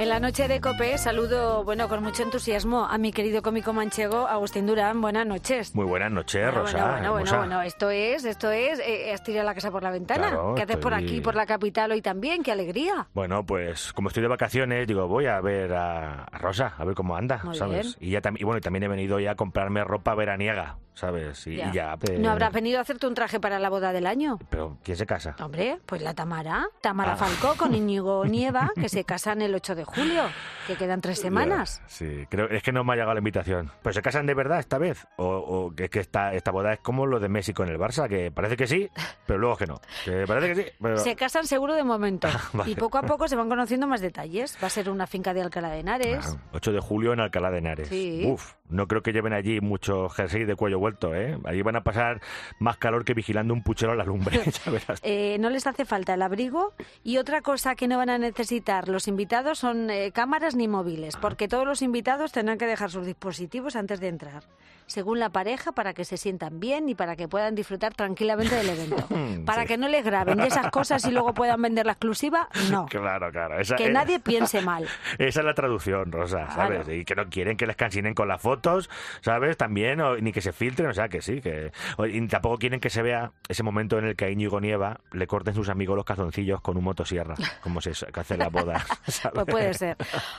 En la noche de COPE saludo, bueno, con mucho entusiasmo a mi querido cómico manchego Agustín Durán. Buenas noches. Muy buenas noches, Bueno, Rosa. Bueno, bueno, bueno, esto es, esto es, eh, has tirado la casa por la ventana. Claro, ¿Qué haces por aquí, por la capital hoy también? ¡Qué alegría! Bueno, pues como estoy de vacaciones, digo, voy a ver a, a Rosa, a ver cómo anda, Muy ¿sabes? bien. Y ya y bueno, y también he venido ya a comprarme ropa veraniega, ¿sabes? Y y ya, pues- ¿No habrás venido a hacerte un traje para la boda del año? Pero ¿quién se casa? Hombre, pues la Tamara, Tamara Ah. Falcó con Íñigo Nieva, que se casan el 8 de julio, que quedan tres semanas. Ya, sí, creo, es que no me ha llegado la invitación. ¿Pero se casan de verdad esta vez? ¿O, o que es que esta, esta boda es como lo de Messi con el Barça? Que parece que sí, pero luego que no. Que parece que sí, pero... Se casan seguro de momento. Vale. Y poco a poco se van conociendo más detalles. Va a ser una finca de Alcalá de Henares. Claro, 8 de julio en Alcalá de Henares. Sí. Uf, no creo que lleven allí mucho jersey de cuello vuelto, ¿eh? Allí van a pasar más calor que vigilando un puchero a la lumbre. Eh, no les hace falta el abrigo y otra cosa que no van a necesitar los invitados son eh, cámaras ni móviles, porque todos los invitados tendrán que dejar sus dispositivos antes de entrar, según la pareja, para que se sientan bien y para que puedan disfrutar tranquilamente del evento. Para Sí. que no les graben y esas cosas y luego puedan vender la exclusiva, no. Claro, claro. Esa, Que eh, nadie piense mal. Esa es la traducción, Rosa, ¿sabes? Claro. Y que no quieren que les cansinen con las fotos, ¿sabes? También, o- ni que se filtren, o sea, que sí, que... y tampoco quieren que se vea ese momento en el que a Íñigo Nieva le corten sus amigos los calzoncillos con un motosierra, como se hace en la boda, ¿sabes? Pues puede ser.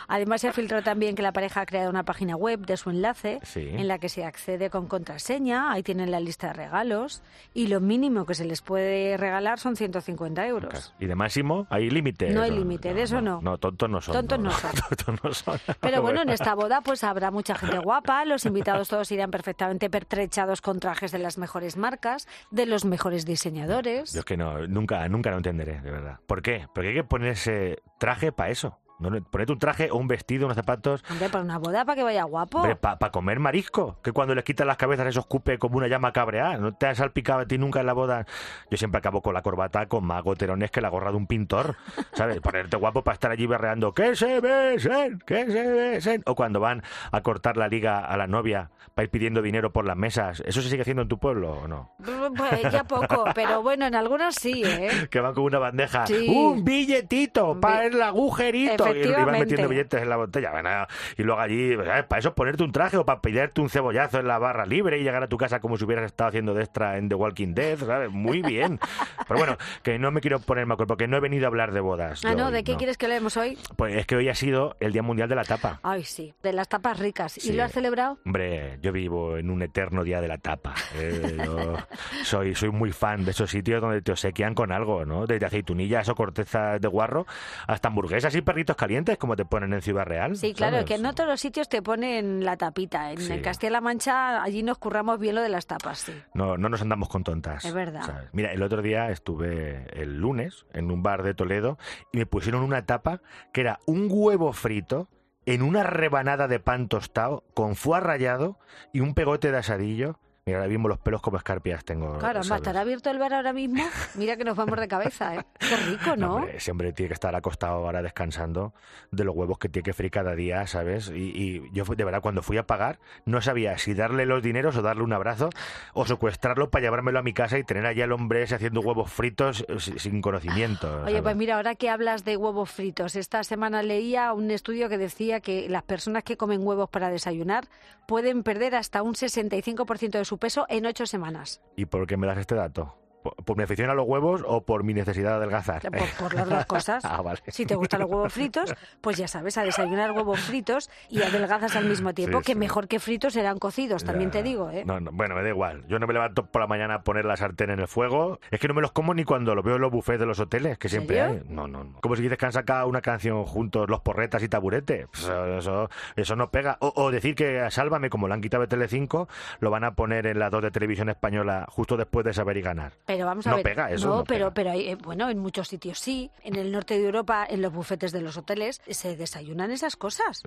Además, se ha filtrado también que la pareja ha creado una página web de su enlace Sí. en la que se accede con contraseña. Ahí tienen la lista de regalos. Y lo mínimo que se les puede regalar son 150 euros. Y de máximo, hay límite. No hay límite, de eso no. No, tontos no son. Tontos no son. Tontos no son. Pero bueno, en esta boda pues habrá mucha gente guapa, los invitados todos irán perfectamente pertrechados con trajes de las mejores marcas, de los mejores diseñadores. Yo es que no, nunca, nunca lo entenderé, de verdad. ¿Por qué? Porque hay que ponerse traje para eso. No, ponete un traje o un vestido, unos zapatos. Hombre, para una boda, para que vaya guapo. para comer marisco, que cuando les quitan las cabezas eso escupe como una llama cabreada. ¿No te has salpicado a ti nunca en la boda? Yo siempre acabo con la corbata con más goterones que la gorra de un pintor, ¿sabes? Ponerte guapo para estar allí berreando ¡que se besen! ¡que se besen! O cuando van a cortar la liga a la novia para ir pidiendo dinero por las mesas. ¿Eso se sigue haciendo en tu pueblo o no? Pues ya poco, pero bueno, en algunos sí, ¿eh? que van con una bandeja, Sí. un billetito para el agujerito, y, y van Efectivamente. metiendo billetes en la botella. Bueno, y luego allí, ¿sabes? Para eso ponerte un traje o para pillarte un cebollazo en la barra libre y llegar a tu casa como si hubieras estado haciendo de extra en The Walking Dead, ¿sabes? Muy bien. Pero bueno, que no me quiero poner mal porque no he venido a hablar de bodas. Ah, yo no, hoy, ¿de qué quieres que leemos hoy? Pues es que hoy ha sido el Día Mundial de la Tapa. Ay, sí, de las tapas ricas. ¿Y Sí. lo has celebrado? Hombre, yo vivo en un eterno día de la tapa. eh, yo soy, soy muy fan de esos sitios donde te obsequian con algo, ¿no? Desde aceitunillas o cortezas de guarro hasta hamburguesas y perritos calientes como te ponen en Ciudad Real. Sí, claro, ¿sabes? que en otros sitios te ponen la tapita. En Sí. Castilla-La Mancha allí nos curramos bien lo de las tapas, sí. No, no nos andamos con tontas. Es verdad. ¿sabes? Mira, el otro día estuve el lunes en un bar de Toledo y me pusieron una tapa que era un huevo frito en una rebanada de pan tostado con foie rallado y un pegote de asadillo. Mira, ahora mismo los pelos como escarpias tengo. Claro, va a ¿sabes? estar abierto el bar ahora mismo. Mira que nos vamos de cabeza, ¿eh? Qué rico, No, ¿no? hombre, ese hombre tiene que estar acostado ahora descansando de los huevos que tiene que freír cada día, ¿sabes? Y, y yo, de verdad, cuando fui a pagar, no sabía si darle los dineros o darle un abrazo o secuestrarlo para llevármelo a mi casa y tener allá al hombre ese haciendo huevos fritos eh, si- sin conocimiento. Oye, pues mira, ahora que hablas de huevos fritos, esta semana leía un estudio que decía que las personas que comen huevos para desayunar pueden perder hasta un 65% de su peso en ocho semanas. ¿Y por qué me das este dato? ¿Por, por mi afición a los huevos o por mi necesidad de adelgazar? Por, por las dos cosas. Ah, vale. Si te gustan los huevos fritos, pues ya sabes, a desayunar huevos fritos y adelgazas al mismo tiempo, Sí, que sí. mejor que fritos serán cocidos, también Ya. te digo, ¿eh? No, no, bueno, me da igual. Yo no me levanto por la mañana a poner la sartén en el fuego. Es que no me los como ni cuando lo veo en los buffets de los hoteles, que siempre serio? hay. No, no, no. Como si dices que han sacado una canción juntos los porretas y taburete. Pues eso, eso, eso no pega. O, o decir que Sálvame, como lo han quitado de Telecinco, lo van a poner en las dos de televisión española justo después de saber y ganar. Pero vamos a No ver. pega eso, no, no pero, pega. pero eh, bueno, en muchos sitios sí. En el norte de Europa, en los bufetes de los hoteles, se desayunan esas cosas.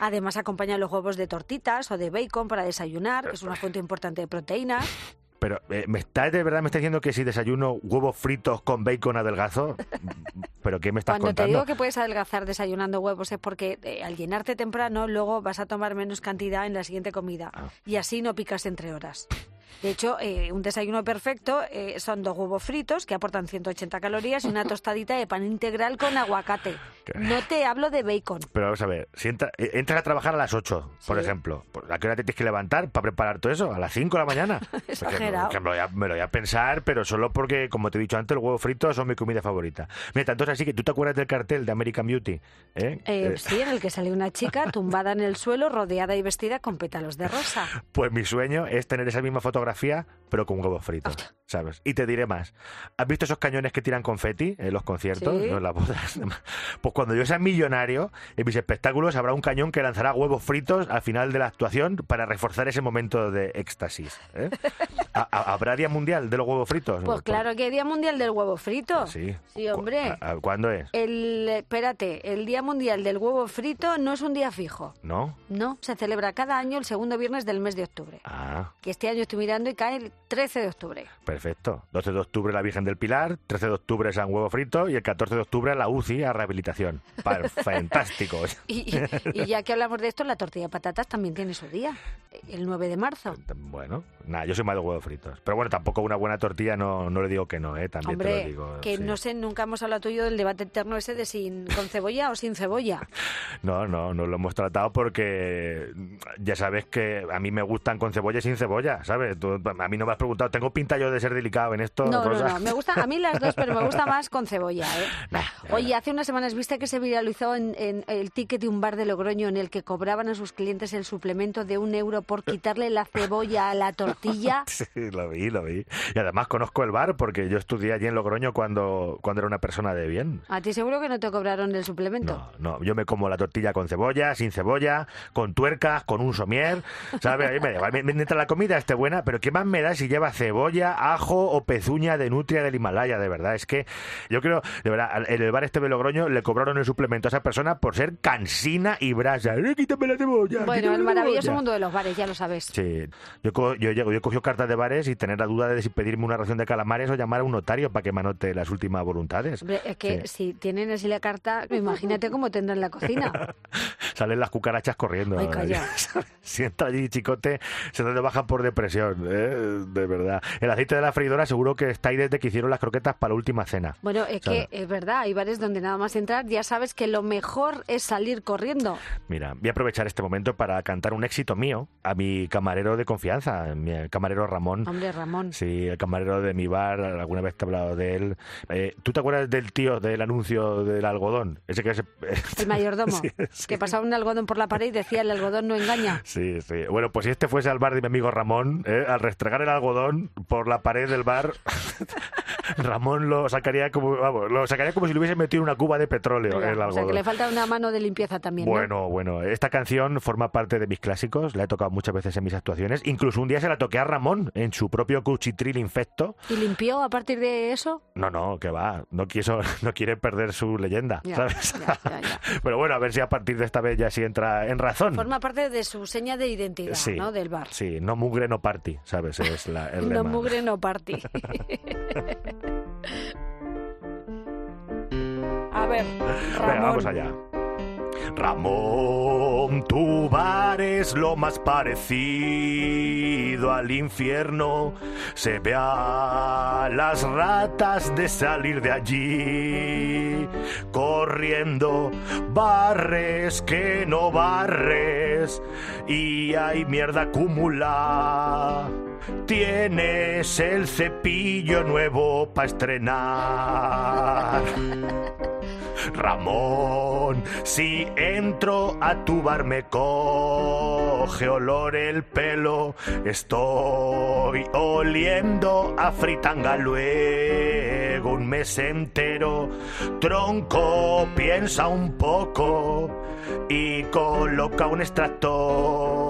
Además, acompañan los huevos de tortitas o de bacon para desayunar, que es una fuente importante de proteínas. Pero, eh, ¿me estás de verdad me estás diciendo que si desayuno huevos fritos con bacon adelgazo? ¿Pero qué me estás Cuando te digo que puedes adelgazar desayunando huevos es porque eh, al llenarte temprano luego vas a tomar menos cantidad en la siguiente comida Ah. y así no picas entre horas. De hecho, eh, un desayuno perfecto eh, son dos huevos fritos que aportan 180 calorías y una tostadita de pan integral con aguacate. No te hablo de bacon. Pero vamos a ver, si entra- entras a trabajar a las 8, por ejemplo, ¿por- ¿a qué hora te tienes que levantar para preparar todo eso? ¿A las 5 de la mañana? Porque Exagerado. que me, lo voy a, me lo voy a pensar, pero solo porque, como te he dicho antes, los huevos fritos son mi comida favorita. Mira, entonces así que tú te acuerdas del cartel de American Beauty, ¿eh? Eh, Eh, sí, en el que sale una chica tumbada en el suelo, rodeada y vestida con pétalos de rosa. Pues mi sueño es tener esa misma fotografía, pero con huevos fritos, ¿sabes? Y te diré más. ¿Has visto esos cañones que tiran confeti en los conciertos, Sí. ¿no? en las bodas? Pues cuando yo sea millonario, en mis espectáculos habrá un cañón que lanzará huevos fritos al final de la actuación para reforzar ese momento de éxtasis. ¿eh? ¿Ha- ha- ¿Habrá Día Mundial de los huevos fritos? Pues claro que hay Día Mundial del Huevo Frito. Sí. Sí, hombre. ¿A- a- ¿Cuándo es? El, espérate, el Día Mundial del Huevo Frito no es un día fijo. ¿No? No, se celebra cada año el segundo viernes del mes de octubre. Ah, Que este año estoy mirando y cae el 13 de octubre. perfecto. 12 de octubre la Virgen del Pilar, 13 de octubre San Huevo Frito y el 14 de octubre la UCI a rehabilitación. Pa- Fantástico. Y, y- y ya que hablamos de esto, la tortilla de patatas también tiene su día, el 9 de marzo. Bueno, nada, yo soy más de huevos fritos. Pero bueno, tampoco una buena tortilla no, no le digo que no, ¿eh? También te lo Hombre, digo. que sí. no sé, nunca hemos hablado tuyo del debate eterno ese de sin con cebolla o sin cebolla. No, no, no lo hemos tratado porque ya sabes que a mí me gustan con cebolla y sin cebolla, ¿sabes? Tú- a mí no me has preguntado, ¿tengo pinta yo de ser delicado en esto? No, no, no, me gusta, a mí las dos, pero me gusta más con cebolla, ¿eh? Nah, Oye, hace unas semanas viste que se viralizó en, en el ticket de un bar de Logroño en el que cobraban a sus clientes el suplemento de un euro por quitarle la cebolla a la tortilla. Sí, lo vi, lo vi. Y además conozco el bar porque yo estudié allí en Logroño cuando, cuando era una persona de bien. A ti seguro que no te cobraron el suplemento. No, no, yo me como la tortilla con cebolla, sin cebolla, con tuercas, con un somier, ¿sabes? A mí me da. Mientras la comida esté buena, pero ¿qué más me da si lleva cebolla, ajo o pezuña de nutria del Himalaya? De verdad, es que yo creo, de verdad, en el bar este de Logroño le cobraron el suplemento a esa persona por ser cansina y brasa. ¡Eh, quítame la cebolla! Bueno, el maravilloso mundo de los bares, ya lo sabes. Sí, yo, co- yo, llego, yo he cogido cartas de bares y tener la duda de si pedirme una ración de calamares o llamar a un notario para que me anote las últimas voluntades. Hombre, es que si tienen así la carta, imagínate cómo tendrán la cocina. Salen las cucarachas corriendo. Ay, calla. si entra allí chicote, se te bajan por depresión, ¿eh? de verdad. El aceite de la freidora seguro que está ahí desde que hicieron las croquetas para la última cena. Bueno, es ¿Sabes? que es verdad, hay bares donde nada más entrar ya sabes que lo mejor es salir corriendo. Mira, voy a aprovechar este momento para cantar un éxito mío a mi camarero de confianza, mi camarero Ramón. Hombre, Ramón. Sí, el camarero de mi bar, alguna vez te he hablado de él. Eh, ¿Tú te acuerdas del tío del anuncio del algodón? Ese que se... El mayordomo, Sí, sí. que pasaba un algodón por la pared y decía el algodón no engaña. Sí, sí. Bueno, pues si este fuese al bar de mi amigo Ramón, ¿eh? al restregar el algodón por la pared del bar, Ramón lo sacaría como, vamos, lo sacaría como si le hubiese metido una cuba de petróleo Ya, el o sea algodón. que le falta una mano de limpieza también. ¿no? Bueno, bueno, esta canción forma parte de mis clásicos, la he tocado muchas veces en mis actuaciones, incluso un día se la toqué a Ramón en su propio cuchitril infecto. ¿Y limpió a partir de eso? No, no, que va, no quiso, no quiere perder su leyenda, Ya, ¿sabes? ya, ya, ya. Pero bueno, a ver si a partir de esta vez ya sí entra en razón. Forma parte de su seña de identidad, Sí, ¿no? Del bar. Sí, no mugre, no party, ¿sabes? Es la, el No lema. mugre, no party. Ver, Ramón. Venga, vamos allá. Ramón, tu bar es lo más parecido al infierno. Se ve a las ratas de salir de allí, corriendo, barres que no barres, y hay mierda acumulada. Tienes el cepillo nuevo para estrenar. Ramón, si entro a tu bar me coge olor el pelo, estoy oliendo a fritanga luego un mes entero. Tronco, piensa un poco y coloca un extractor,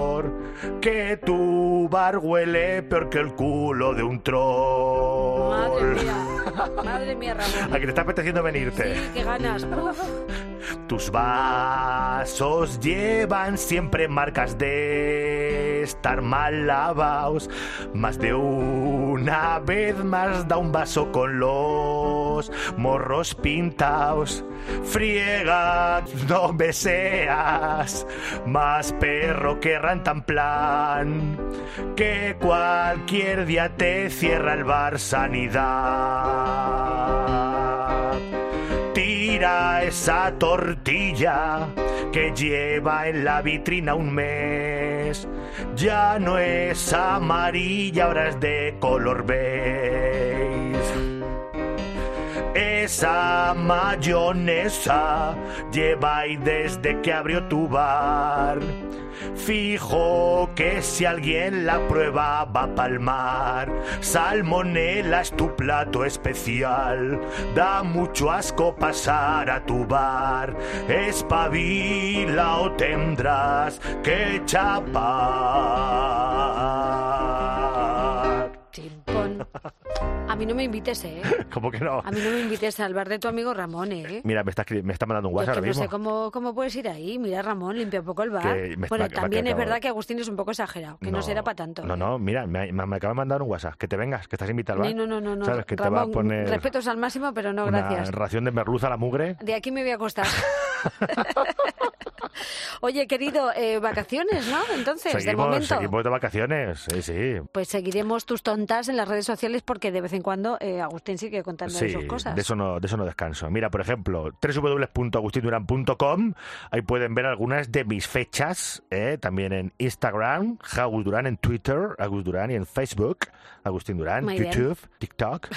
que tu bar huele peor que el culo de un troll. Madre mía, madre mía, Ramón. ¿A que te está apeteciendo venirte? Sí, qué ganas. Tus vasos llevan siempre marcas de estar mal lavaos. Más de una vez más da un vaso con los morros pintaos. Friega, no me seas más perro que plan que cualquier día te cierra el bar sanidad. Esa tortilla que lleva en la vitrina un mes. Ya no es amarilla, ahora es de color beige. Esa mayonesa lleva ahí desde que abrió tu bar. Fijo que si alguien la prueba va a palmar. Salmonela es tu plato especial. Da mucho asco pasar a tu bar. Espabila o tendrás que chapar. Mí no me invites, ¿eh? ¿Cómo que no? A mí no me invites al bar de tu amigo Ramón, ¿eh? Mira, me está, me está mandando un WhatsApp Yo ahora que no mismo. sé cómo, cómo puedes ir ahí. Mira, Ramón, limpia un poco el bar. Que me- bueno, también es verdad que Agustín es un poco exagerado, que no, será para tanto. No, ¿eh? no, mira, me, me- me acaba de mandar un WhatsApp. Que te vengas, que estás invitado al bar. No, no, no, no. ¿Sabes? Que Ramón, te va a poner respetos al máximo, pero no, una gracias. ración de merluza a la mugre. De aquí me voy a acostar. Oye, querido, eh, vacaciones, ¿no? Entonces, de seguimos, momento. seguimos de vacaciones. Sí, sí. Pues seguiremos tus tontas en las redes sociales porque de vez en cuando eh, Agustín sigue contando Sí, sus cosas. de eso no, de eso no descanso. Mira, por ejemplo, www.agustinduran.com, ahí pueden ver algunas de mis fechas, ¿eh? también en Instagram, Agus Durán en Twitter, Agus Durán y en Facebook, Agustín Durán, Muy bien. YouTube, TikTok.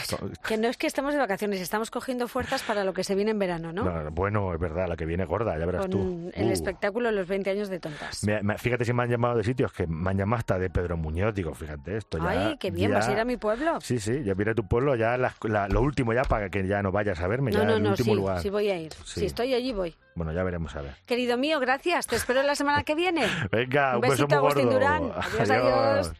Que no es que estamos de vacaciones, estamos cogiendo fuerzas para lo que se viene en verano, ¿no? No, bueno, es verdad, la que viene gorda, ya verás Con tú. el Uh. Espectáculo los 20 años de tontas. Me- me- fíjate si me han llamado de sitios que me han llamado hasta de Pedro Muñoz. Digo, fíjate, esto ya. Ay, qué bien, ya- vas a ir a mi pueblo. Sí, sí, ya viene a tu pueblo, ya la- la- lo último ya para que ya no vayas a verme, No, ya no, el no, último sí, lugar. sí voy a ir. Sí. Si estoy allí, voy. Bueno, ya veremos a ver. Querido mío, gracias. Te espero la semana que viene. Venga, Un un, beso besito, muy Agustín gordo. Durán. Adiós, adiós.